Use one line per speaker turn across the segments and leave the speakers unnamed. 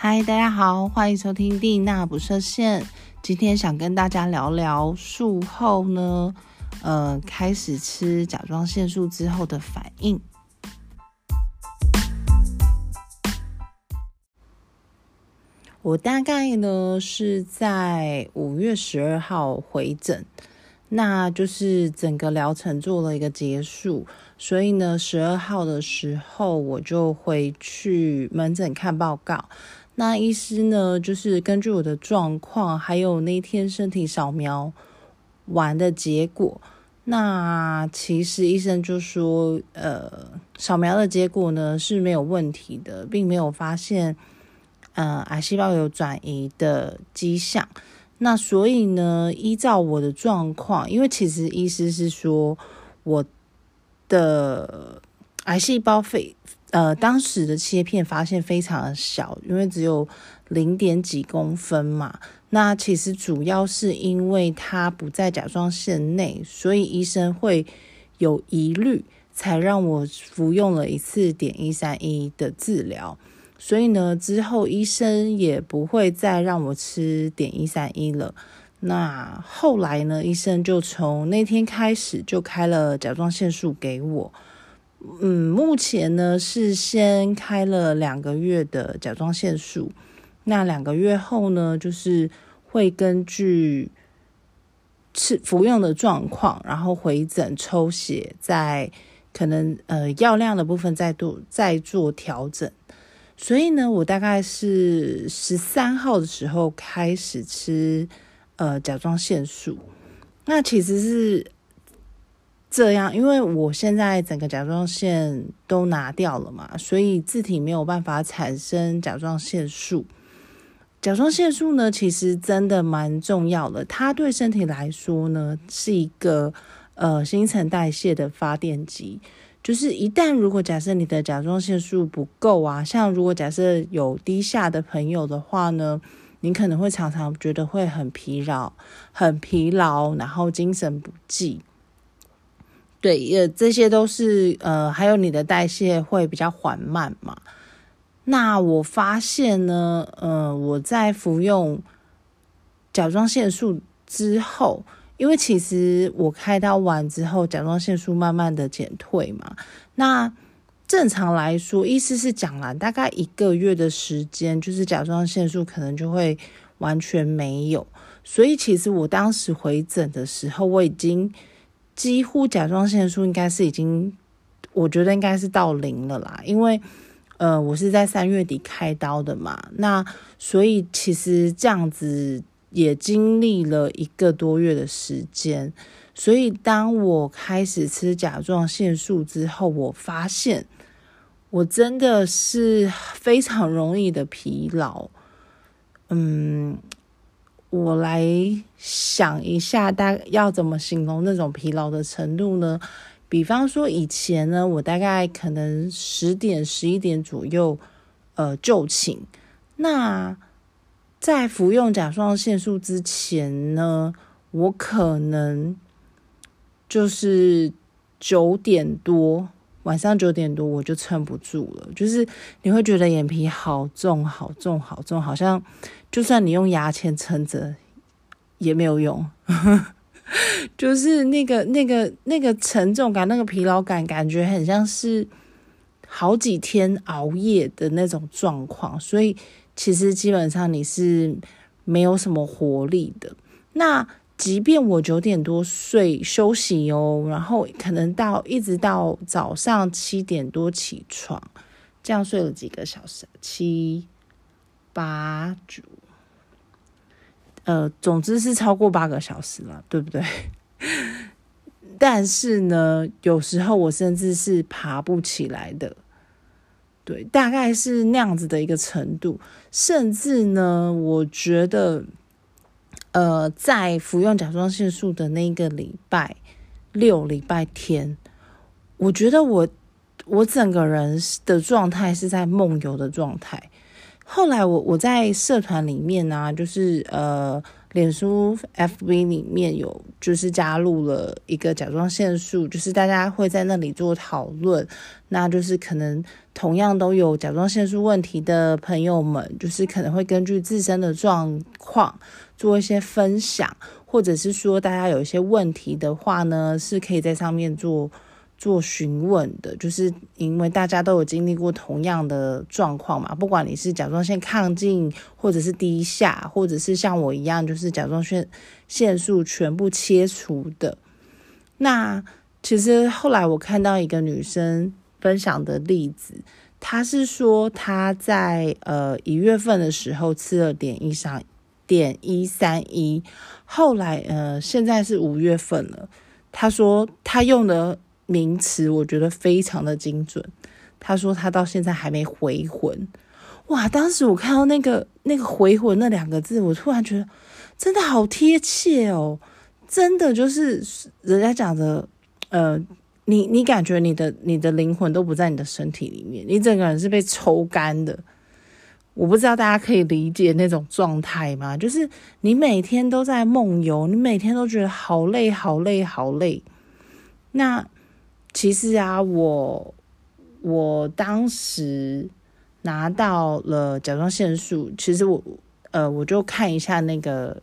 嗨，大家好，欢迎收听蒂娜不设限。今天想跟大家聊聊术后呢，呃，开始吃甲状腺素之后的反应。我大概呢是在五月十二号回诊，那就是整个疗程做了一个结束，所以呢，十二号的时候我就回去门诊看报告。那医师呢，就是根据我的状况，还有那天身体扫描完的结果，那其实医生就说，呃，扫描的结果呢是没有问题的，并没有发现，呃，癌细胞有转移的迹象。那所以呢，依照我的状况，因为其实医师是说我的癌细胞肺。呃，当时的切片发现非常的小，因为只有零点几公分嘛。那其实主要是因为它不在甲状腺内，所以医生会有疑虑，才让我服用了一次碘一三一的治疗。所以呢，之后医生也不会再让我吃碘一三一了。那后来呢，医生就从那天开始就开了甲状腺素给我。嗯，目前呢是先开了两个月的甲状腺素，那两个月后呢，就是会根据吃服用的状况，然后回诊抽血，在可能呃药量的部分再度再做调整。所以呢，我大概是十三号的时候开始吃呃甲状腺素，那其实是。这样，因为我现在整个甲状腺都拿掉了嘛，所以自体没有办法产生甲状腺素。甲状腺素呢，其实真的蛮重要的，它对身体来说呢，是一个呃新陈代谢的发电机。就是一旦如果假设你的甲状腺素不够啊，像如果假设有低下的朋友的话呢，你可能会常常觉得会很疲劳、很疲劳，然后精神不济。对，也这些都是呃，还有你的代谢会比较缓慢嘛。那我发现呢，呃，我在服用甲状腺素之后，因为其实我开刀完之后，甲状腺素慢慢的减退嘛。那正常来说，意思是讲了大概一个月的时间，就是甲状腺素可能就会完全没有。所以其实我当时回诊的时候，我已经。几乎甲状腺素应该是已经，我觉得应该是到零了啦，因为呃，我是在三月底开刀的嘛，那所以其实这样子也经历了一个多月的时间，所以当我开始吃甲状腺素之后，我发现我真的是非常容易的疲劳，嗯。我来想一下，大概要怎么形容那种疲劳的程度呢？比方说，以前呢，我大概可能十点、十一点左右，呃，就寝。那在服用甲状腺素之前呢，我可能就是九点多，晚上九点多我就撑不住了，就是你会觉得眼皮好重、好重、好重，好像。就算你用牙签撑着也没有用，就是那个、那个、那个沉重感、那个疲劳感，感觉很像是好几天熬夜的那种状况。所以其实基本上你是没有什么活力的。那即便我九点多睡休息哦，然后可能到一直到早上七点多起床，这样睡了几个小时？七。八九，呃，总之是超过八个小时了，对不对？但是呢，有时候我甚至是爬不起来的，对，大概是那样子的一个程度。甚至呢，我觉得，呃，在服用甲状腺素的那个礼拜六、礼拜天，我觉得我我整个人的状态是在梦游的状态。后来我我在社团里面呢，就是呃脸书 FB 里面有就是加入了一个甲状腺素，就是大家会在那里做讨论，那就是可能同样都有甲状腺素问题的朋友们，就是可能会根据自身的状况做一些分享，或者是说大家有一些问题的话呢，是可以在上面做。做询问的，就是因为大家都有经历过同样的状况嘛，不管你是甲状腺亢进，或者是低下，或者是像我一样，就是甲状腺腺素全部切除的。那其实后来我看到一个女生分享的例子，她是说她在呃一月份的时候吃了点一三点一三一，后来呃现在是五月份了，他说他用的。名词我觉得非常的精准。他说他到现在还没回魂，哇！当时我看到那个那个回魂那两个字，我突然觉得真的好贴切哦，真的就是人家讲的，呃，你你感觉你的你的灵魂都不在你的身体里面，你整个人是被抽干的。我不知道大家可以理解那种状态吗？就是你每天都在梦游，你每天都觉得好累好累好累，那。其实啊，我我当时拿到了甲状腺素，其实我呃，我就看一下那个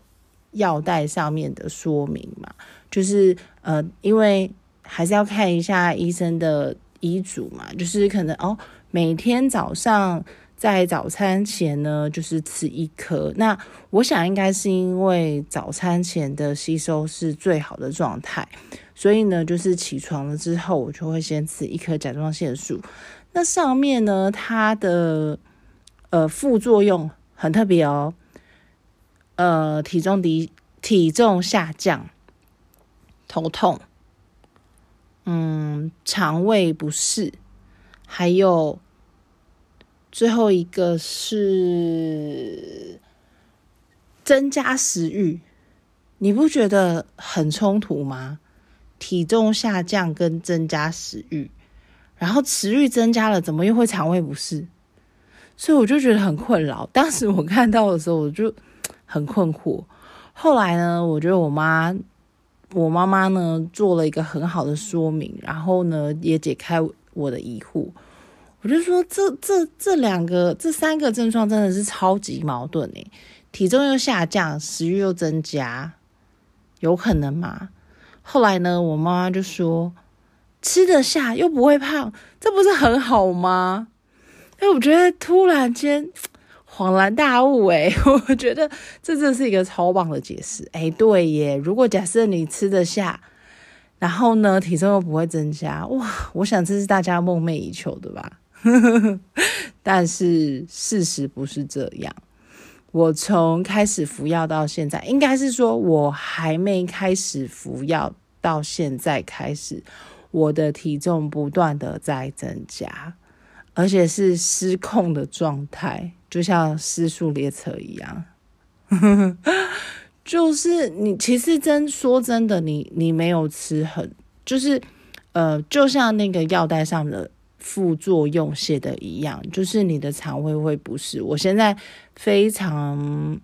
药袋上面的说明嘛，就是呃，因为还是要看一下医生的医嘱嘛，就是可能哦，每天早上在早餐前呢，就是吃一颗。那我想应该是因为早餐前的吸收是最好的状态。所以呢，就是起床了之后，我就会先吃一颗甲状腺素。那上面呢，它的呃副作用很特别哦，呃，体重低、体重下降、头痛，嗯，肠胃不适，还有最后一个是增加食欲。你不觉得很冲突吗？体重下降跟增加食欲，然后食欲增加了，怎么又会肠胃不适？所以我就觉得很困扰。当时我看到的时候，我就很困惑。后来呢，我觉得我妈，我妈妈呢做了一个很好的说明，然后呢也解开我的疑惑。我就说，这这这两个这三个症状真的是超级矛盾诶，体重又下降，食欲又增加，有可能吗？后来呢，我妈妈就说：“吃得下又不会胖，这不是很好吗？”哎，我觉得突然间恍然大悟，哎，我觉得这真是一个超棒的解释。哎，对耶，如果假设你吃得下，然后呢，体重又不会增加，哇，我想这是大家梦寐以求的吧。但是事实不是这样。我从开始服药到现在，应该是说我还没开始服药到现在开始，我的体重不断的在增加，而且是失控的状态，就像失速列车一样。就是你其实真说真的，你你没有吃很，就是呃，就像那个药袋上的。副作用写的一样，就是你的肠胃会不适。我现在非常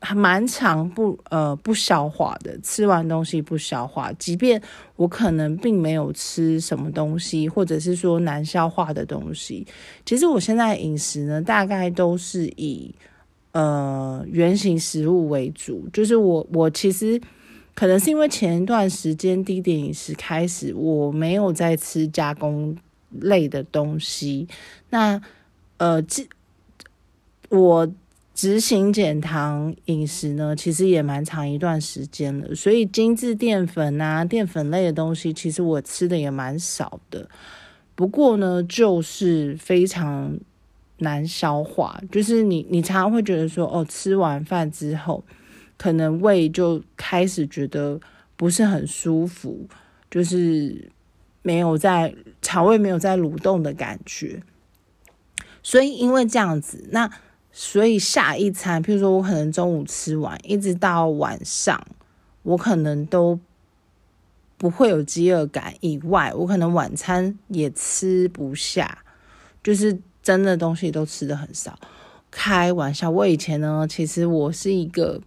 还蛮常不呃不消化的，吃完东西不消化，即便我可能并没有吃什么东西，或者是说难消化的东西，其实我现在饮食呢，大概都是以呃原形食物为主。就是我我其实可能是因为前一段时间低点饮食开始，我没有在吃加工。类的东西，那呃，我执行减糖饮食呢，其实也蛮长一段时间了，所以精致淀粉啊、淀粉类的东西，其实我吃的也蛮少的。不过呢，就是非常难消化，就是你你常常会觉得说，哦，吃完饭之后，可能胃就开始觉得不是很舒服，就是。没有在肠胃没有在蠕动的感觉，所以因为这样子，那所以下一餐，譬如说我可能中午吃完，一直到晚上，我可能都不会有饥饿感。以外，我可能晚餐也吃不下，就是真的东西都吃的很少。开玩笑，我以前呢，其实我是一个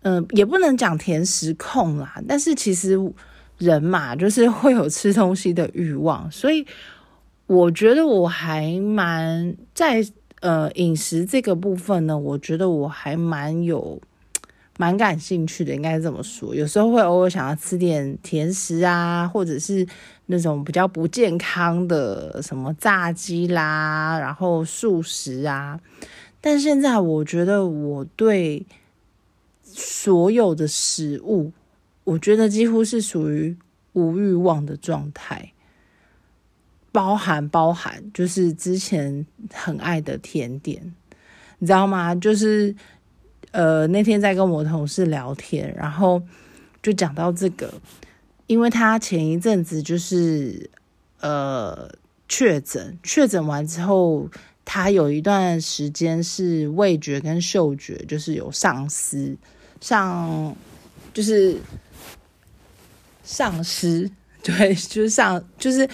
嗯，也不能讲甜食控啦，但是其实人嘛，就是会有吃东西的欲望，所以我觉得我还蛮在呃饮食这个部分呢，我觉得我还蛮有蛮感兴趣的，应该这么说。有时候会偶尔想要吃点甜食啊，或者是那种比较不健康的什么炸鸡啦，然后素食啊。但现在我觉得我对。所有的食物，我觉得几乎是属于无欲望的状态，包含包含就是之前很爱的甜点，你知道吗？就是呃那天在跟我同事聊天，然后就讲到这个，因为他前一阵子就是呃确诊，确诊完之后，他有一段时间是味觉跟嗅觉就是有丧失。像就是丧失，对，就是上就是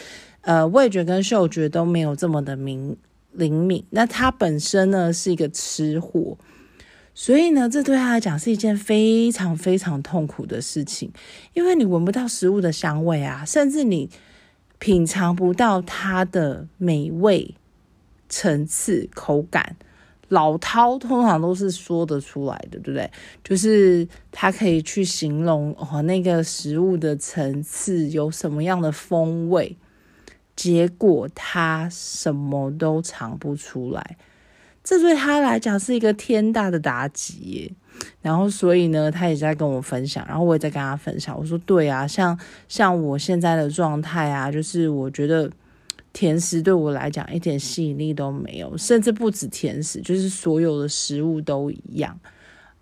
呃，味觉跟嗅觉都没有这么的明灵敏。那他本身呢是一个吃货，所以呢，这对他来讲是一件非常非常痛苦的事情，因为你闻不到食物的香味啊，甚至你品尝不到它的美味、层次、口感。老饕通常都是说得出来的，对不对？就是他可以去形容哦，那个食物的层次有什么样的风味，结果他什么都尝不出来，这对他来讲是一个天大的打击。然后，所以呢，他也在跟我分享，然后我也在跟他分享。我说：“对啊，像像我现在的状态啊，就是我觉得。”甜食对我来讲一点吸引力都没有，甚至不止甜食，就是所有的食物都一样。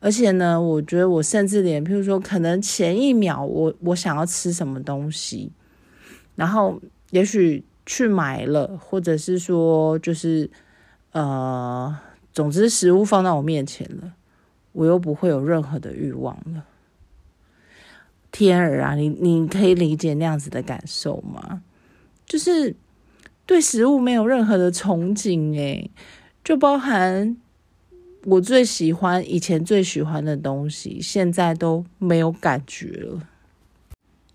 而且呢，我觉得我甚至连，譬如说，可能前一秒我我想要吃什么东西，然后也许去买了，或者是说，就是呃，总之食物放到我面前了，我又不会有任何的欲望了。天儿啊，你你可以理解那样子的感受吗？就是。对食物没有任何的憧憬，诶，就包含我最喜欢以前最喜欢的东西，现在都没有感觉了。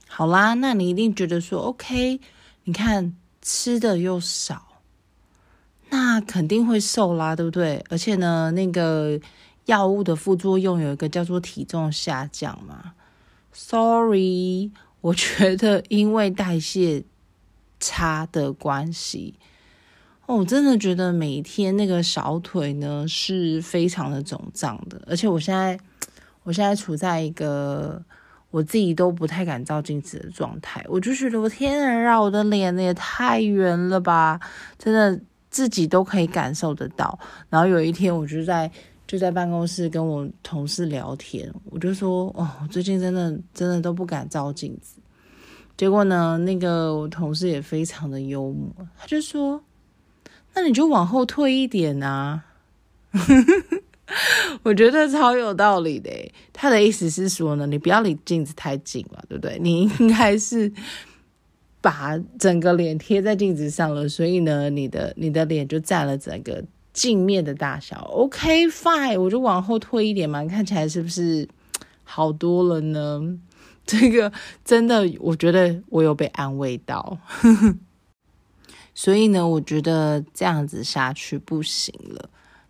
好啦，那你一定觉得说，OK，你看吃的又少，那肯定会瘦啦，对不对？而且呢，那个药物的副作用有一个叫做体重下降嘛。Sorry，我觉得因为代谢。差的关系哦，我真的觉得每天那个小腿呢是非常的肿胀的，而且我现在我现在处在一个我自己都不太敢照镜子的状态，我就觉得我天啊，我的脸也太圆了吧，真的自己都可以感受得到。然后有一天，我就在就在办公室跟我同事聊天，我就说哦，最近真的真的都不敢照镜子。结果呢？那个我同事也非常的幽默，他就说：“那你就往后退一点啊。”我觉得超有道理的。他的意思是说呢，你不要离镜子太近了，对不对？你应该是把整个脸贴在镜子上了，所以呢，你的你的脸就占了整个镜面的大小。OK，fine，我就往后退一点嘛，看起来是不是好多了呢？这个真的，我觉得我有被安慰到，所以呢，我觉得这样子下去不行了。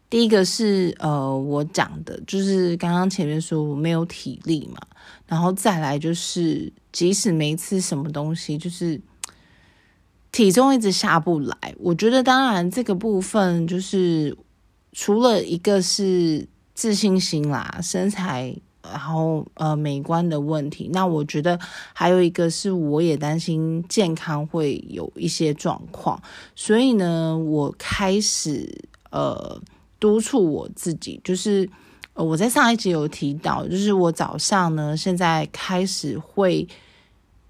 第一个是呃，我讲的就是刚刚前面说我没有体力嘛，然后再来就是，即使没吃什么东西，就是体重一直下不来。我觉得当然这个部分就是除了一个是自信心啦，身材。然后呃，美观的问题，那我觉得还有一个是，我也担心健康会有一些状况，所以呢，我开始呃督促我自己，就是我在上一集有提到，就是我早上呢现在开始会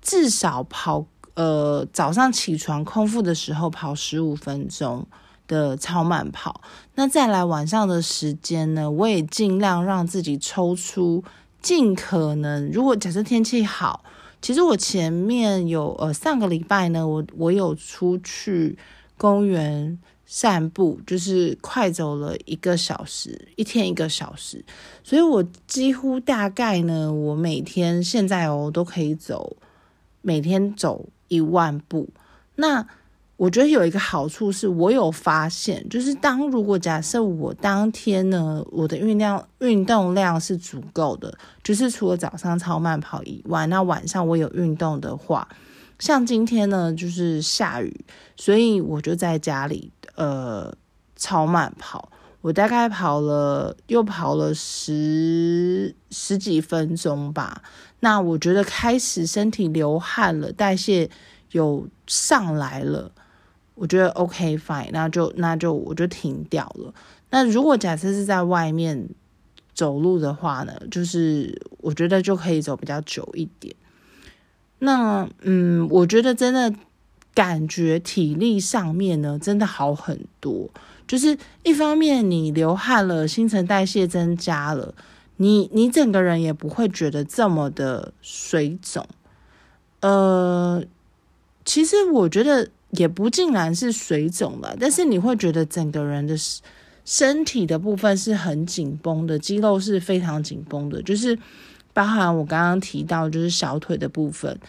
至少跑呃早上起床空腹的时候跑十五分钟。的超慢跑，那再来晚上的时间呢？我也尽量让自己抽出尽可能。如果假设天气好，其实我前面有呃上个礼拜呢，我我有出去公园散步，就是快走了一个小时，一天一个小时，所以我几乎大概呢，我每天现在哦都可以走，每天走一万步。那我觉得有一个好处是，我有发现，就是当如果假设我当天呢，我的运量运动量是足够的，就是除了早上超慢跑以外，那晚上我有运动的话，像今天呢就是下雨，所以我就在家里呃超慢跑，我大概跑了又跑了十十几分钟吧，那我觉得开始身体流汗了，代谢有上来了。我觉得 OK fine，那就那就我就停掉了。那如果假设是在外面走路的话呢，就是我觉得就可以走比较久一点。那嗯，我觉得真的感觉体力上面呢，真的好很多。就是一方面你流汗了，新陈代谢增加了，你你整个人也不会觉得这么的水肿。呃，其实我觉得。也不尽然是水肿了，但是你会觉得整个人的身体的部分是很紧绷的，肌肉是非常紧绷的，就是包含我刚刚提到，就是小腿的部分，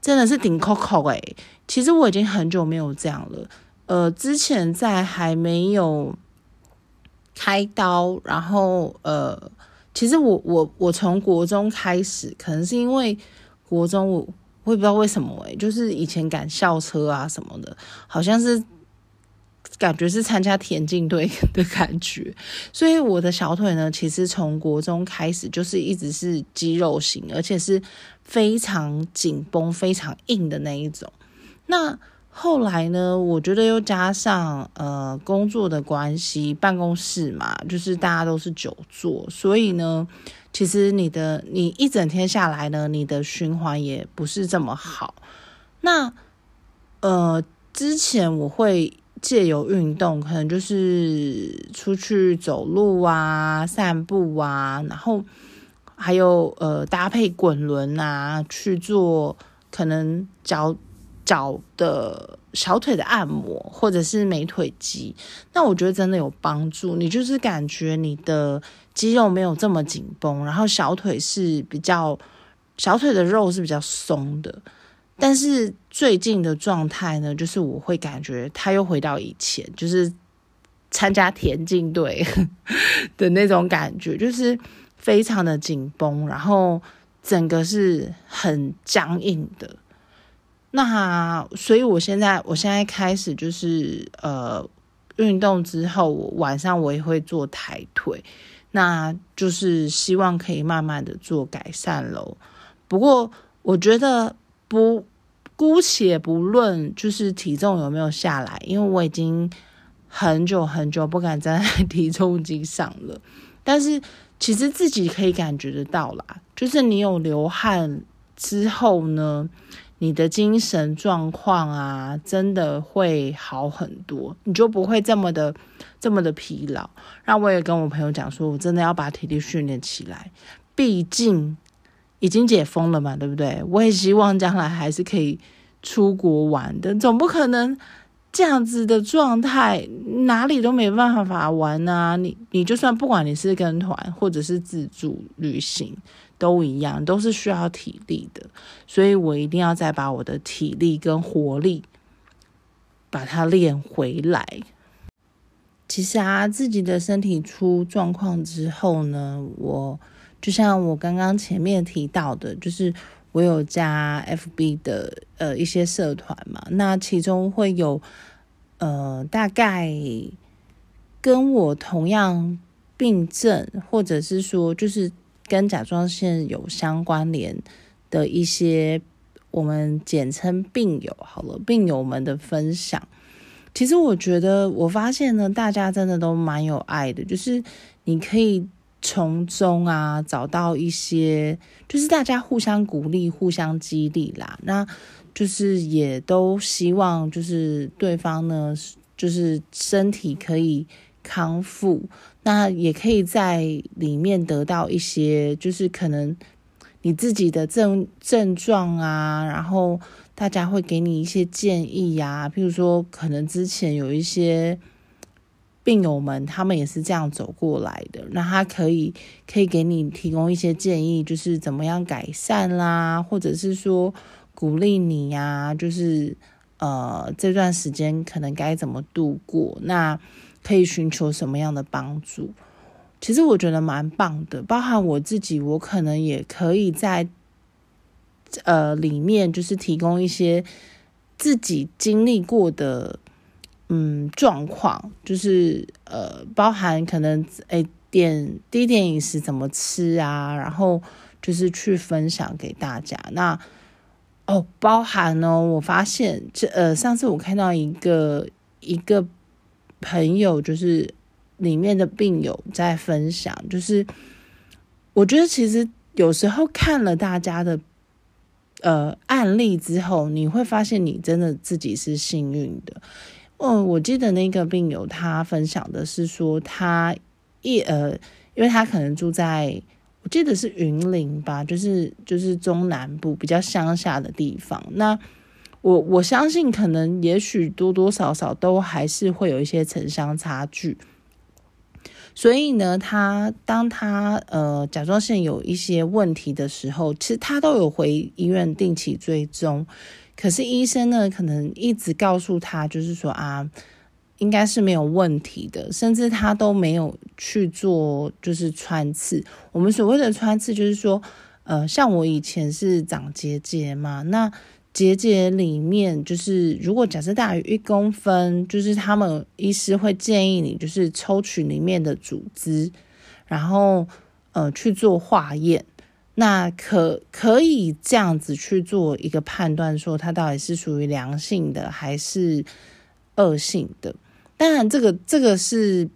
真的是顶扣扣哎。其实我已经很久没有这样了，呃，之前在还没有开刀，然后呃，其实我我我从国中开始，可能是因为国中我。我也不知道为什么哎，就是以前赶校车啊什么的，好像是感觉是参加田径队 的感觉，所以我的小腿呢，其实从国中开始就是一直是肌肉型，而且是非常紧绷、非常硬的那一种。那后来呢，我觉得又加上呃工作的关系，办公室嘛，就是大家都是久坐，所以呢。其实你的你一整天下来呢，你的循环也不是这么好。那呃，之前我会借由运动，可能就是出去走路啊、散步啊，然后还有呃搭配滚轮啊去做，可能脚脚的小腿的按摩，或者是美腿肌。那我觉得真的有帮助，你就是感觉你的。肌肉没有这么紧绷，然后小腿是比较小腿的肉是比较松的，但是最近的状态呢，就是我会感觉他又回到以前，就是参加田径队 的那种感觉，就是非常的紧绷，然后整个是很僵硬的。那所以我现在我现在开始就是呃运动之后，晚上我也会做抬腿。那就是希望可以慢慢的做改善喽。不过我觉得不姑且不论，就是体重有没有下来，因为我已经很久很久不敢站在体重机上了。但是其实自己可以感觉得到啦，就是你有流汗之后呢。你的精神状况啊，真的会好很多，你就不会这么的这么的疲劳。那我也跟我朋友讲说，我真的要把体力训练起来，毕竟已经解封了嘛，对不对？我也希望将来还是可以出国玩的，总不可能这样子的状态，哪里都没办法玩啊！你你就算不管你是跟团或者是自助旅行。都一样，都是需要体力的，所以我一定要再把我的体力跟活力把它练回来。其实啊，自己的身体出状况之后呢，我就像我刚刚前面提到的，就是我有加 FB 的呃一些社团嘛，那其中会有呃大概跟我同样病症，或者是说就是。跟甲状腺有相关联的一些，我们简称病友好了，病友们的分享。其实我觉得，我发现呢，大家真的都蛮有爱的，就是你可以从中啊找到一些，就是大家互相鼓励、互相激励啦。那就是也都希望，就是对方呢，就是身体可以康复。那也可以在里面得到一些，就是可能你自己的症症状啊，然后大家会给你一些建议呀，譬如说可能之前有一些病友们他们也是这样走过来的，那他可以可以给你提供一些建议，就是怎么样改善啦，或者是说鼓励你呀，就是呃这段时间可能该怎么度过，那可以寻求什么样的帮助？其实我觉得蛮棒的，包含我自己，我可能也可以在呃里面就是提供一些自己经历过的。嗯，状况就是呃，包含可能诶点低点饮食怎么吃啊，然后就是去分享给大家。那哦，包含呢，我发现这呃，上次我看到一个一个朋友，就是里面的病友在分享，就是我觉得其实有时候看了大家的呃案例之后，你会发现你真的自己是幸运的。哦，我记得那个病友他分享的是说，他一呃，因为他可能住在我记得是云林吧，就是就是中南部比较乡下的地方。那我我相信，可能也许多多少少都还是会有一些城乡差距。所以呢，他当他呃甲状腺有一些问题的时候，其实他都有回医院定期追踪。可是医生呢，可能一直告诉他，就是说啊，应该是没有问题的，甚至他都没有去做，就是穿刺。我们所谓的穿刺，就是说，呃，像我以前是长结节嘛，那结节里面，就是如果假设大于一公分，就是他们医师会建议你，就是抽取里面的组织，然后呃去做化验。那可可以这样子去做一个判断，说它到底是属于良性的还是恶性的？当然，这个这个是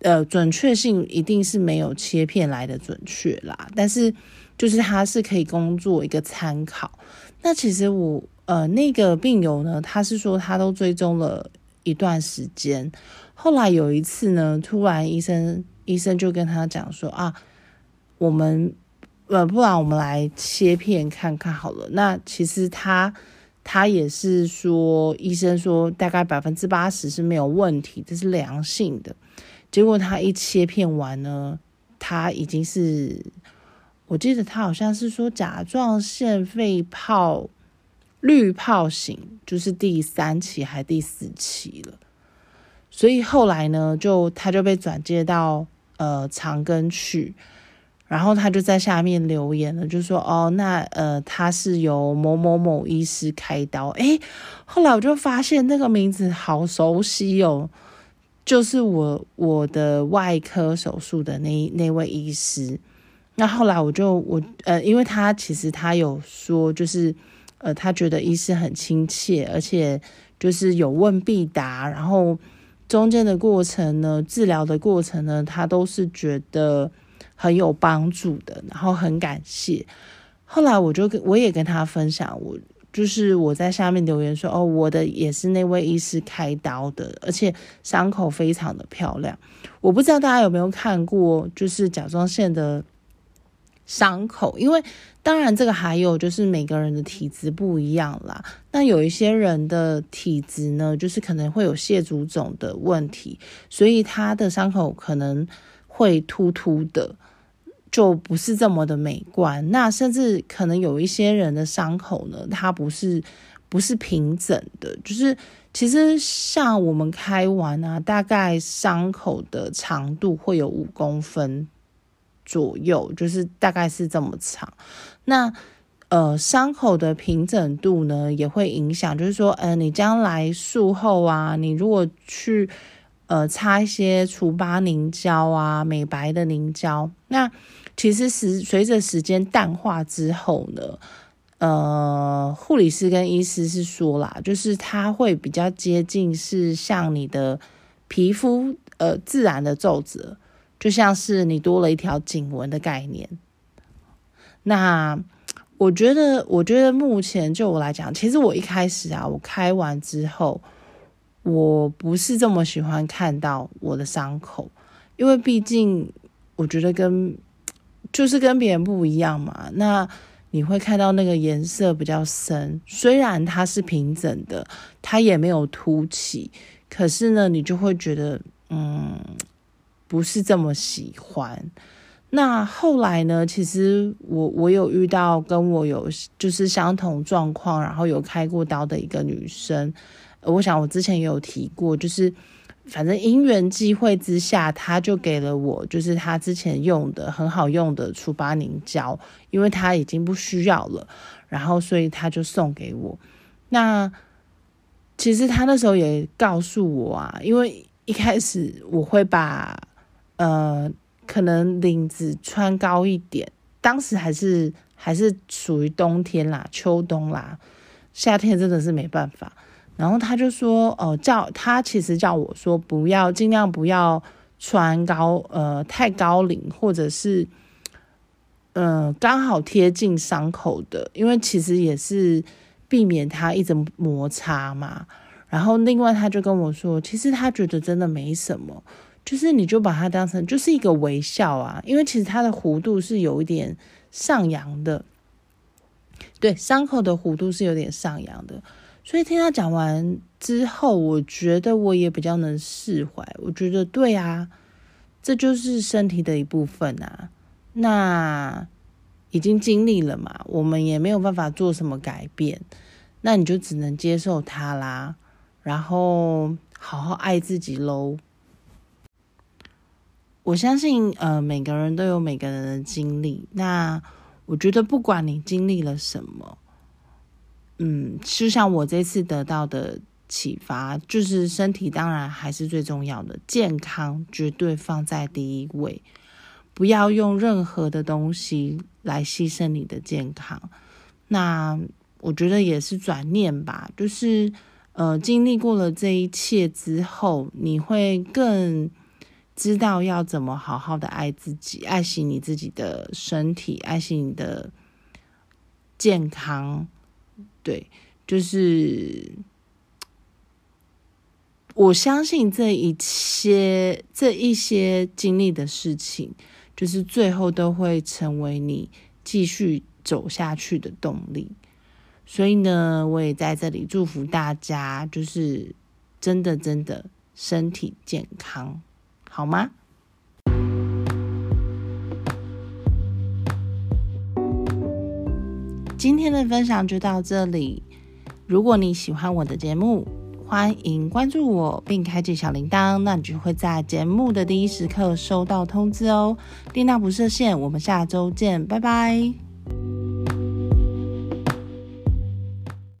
呃准确性一定是没有切片来的准确啦。但是就是它是可以工作一个参考。那其实我呃那个病友呢，他是说他都追踪了一段时间，后来有一次呢，突然医生医生就跟他讲说啊，我们。呃，不然我们来切片看看好了。那其实他他也是说，医生说大概百分之八十是没有问题，这是良性的。结果他一切片完呢，他已经是，我记得他好像是说甲状腺肺泡滤泡型，就是第三期还第四期了。所以后来呢，就他就被转接到呃长庚去。然后他就在下面留言了，就说：“哦，那呃，他是由某某某医师开刀。”诶，后来我就发现那个名字好熟悉哦，就是我我的外科手术的那那位医师。那后来我就我呃，因为他其实他有说，就是呃，他觉得医师很亲切，而且就是有问必答，然后中间的过程呢，治疗的过程呢，他都是觉得。很有帮助的，然后很感谢。后来我就跟我也跟他分享，我就是我在下面留言说，哦，我的也是那位医师开刀的，而且伤口非常的漂亮。我不知道大家有没有看过，就是甲状腺的伤口，因为当然这个还有就是每个人的体质不一样啦。那有一些人的体质呢，就是可能会有蟹足肿的问题，所以他的伤口可能会突突的。就不是这么的美观，那甚至可能有一些人的伤口呢，它不是不是平整的，就是其实像我们开完啊，大概伤口的长度会有五公分左右，就是大概是这么长。那呃，伤口的平整度呢，也会影响，就是说，呃，你将来术后啊，你如果去呃擦一些除疤凝胶啊，美白的凝胶，那。其实时随着时间淡化之后呢，呃，护理师跟医师是说啦，就是它会比较接近是像你的皮肤呃自然的皱褶，就像是你多了一条颈纹的概念。那我觉得，我觉得目前就我来讲，其实我一开始啊，我开完之后，我不是这么喜欢看到我的伤口，因为毕竟我觉得跟就是跟别人不一样嘛，那你会看到那个颜色比较深，虽然它是平整的，它也没有凸起，可是呢，你就会觉得，嗯，不是这么喜欢。那后来呢？其实我我有遇到跟我有就是相同状况，然后有开过刀的一个女生。我想我之前也有提过，就是反正因缘际会之下，她就给了我就是她之前用的很好用的除疤凝胶，因为她已经不需要了，然后所以她就送给我。那其实她那时候也告诉我啊，因为一开始我会把呃。可能领子穿高一点，当时还是还是属于冬天啦，秋冬啦，夏天真的是没办法。然后他就说，哦，叫他其实叫我说不要，尽量不要穿高，呃，太高领，或者是，嗯，刚好贴近伤口的，因为其实也是避免它一直摩擦嘛。然后另外他就跟我说，其实他觉得真的没什么。就是你就把它当成就是一个微笑啊，因为其实它的弧度是有一点上扬的，对，伤口的弧度是有点上扬的，所以听他讲完之后，我觉得我也比较能释怀。我觉得对啊，这就是身体的一部分啊，那已经经历了嘛，我们也没有办法做什么改变，那你就只能接受它啦，然后好好爱自己喽。我相信，呃，每个人都有每个人的经历。那我觉得，不管你经历了什么，嗯，就像我这次得到的启发，就是身体当然还是最重要的，健康绝对放在第一位，不要用任何的东西来牺牲你的健康。那我觉得也是转念吧，就是呃，经历过了这一切之后，你会更。知道要怎么好好的爱自己，爱惜你自己的身体，爱惜你的健康。对，就是我相信这一些这一些经历的事情，就是最后都会成为你继续走下去的动力。所以呢，我也在这里祝福大家，就是真的真的身体健康。好吗？今天的分享就到这里。如果你喜欢我的节目，欢迎关注我并开启小铃铛，那你就会在节目的第一时刻收到通知哦。丽娜不设限，我们下周见，拜拜。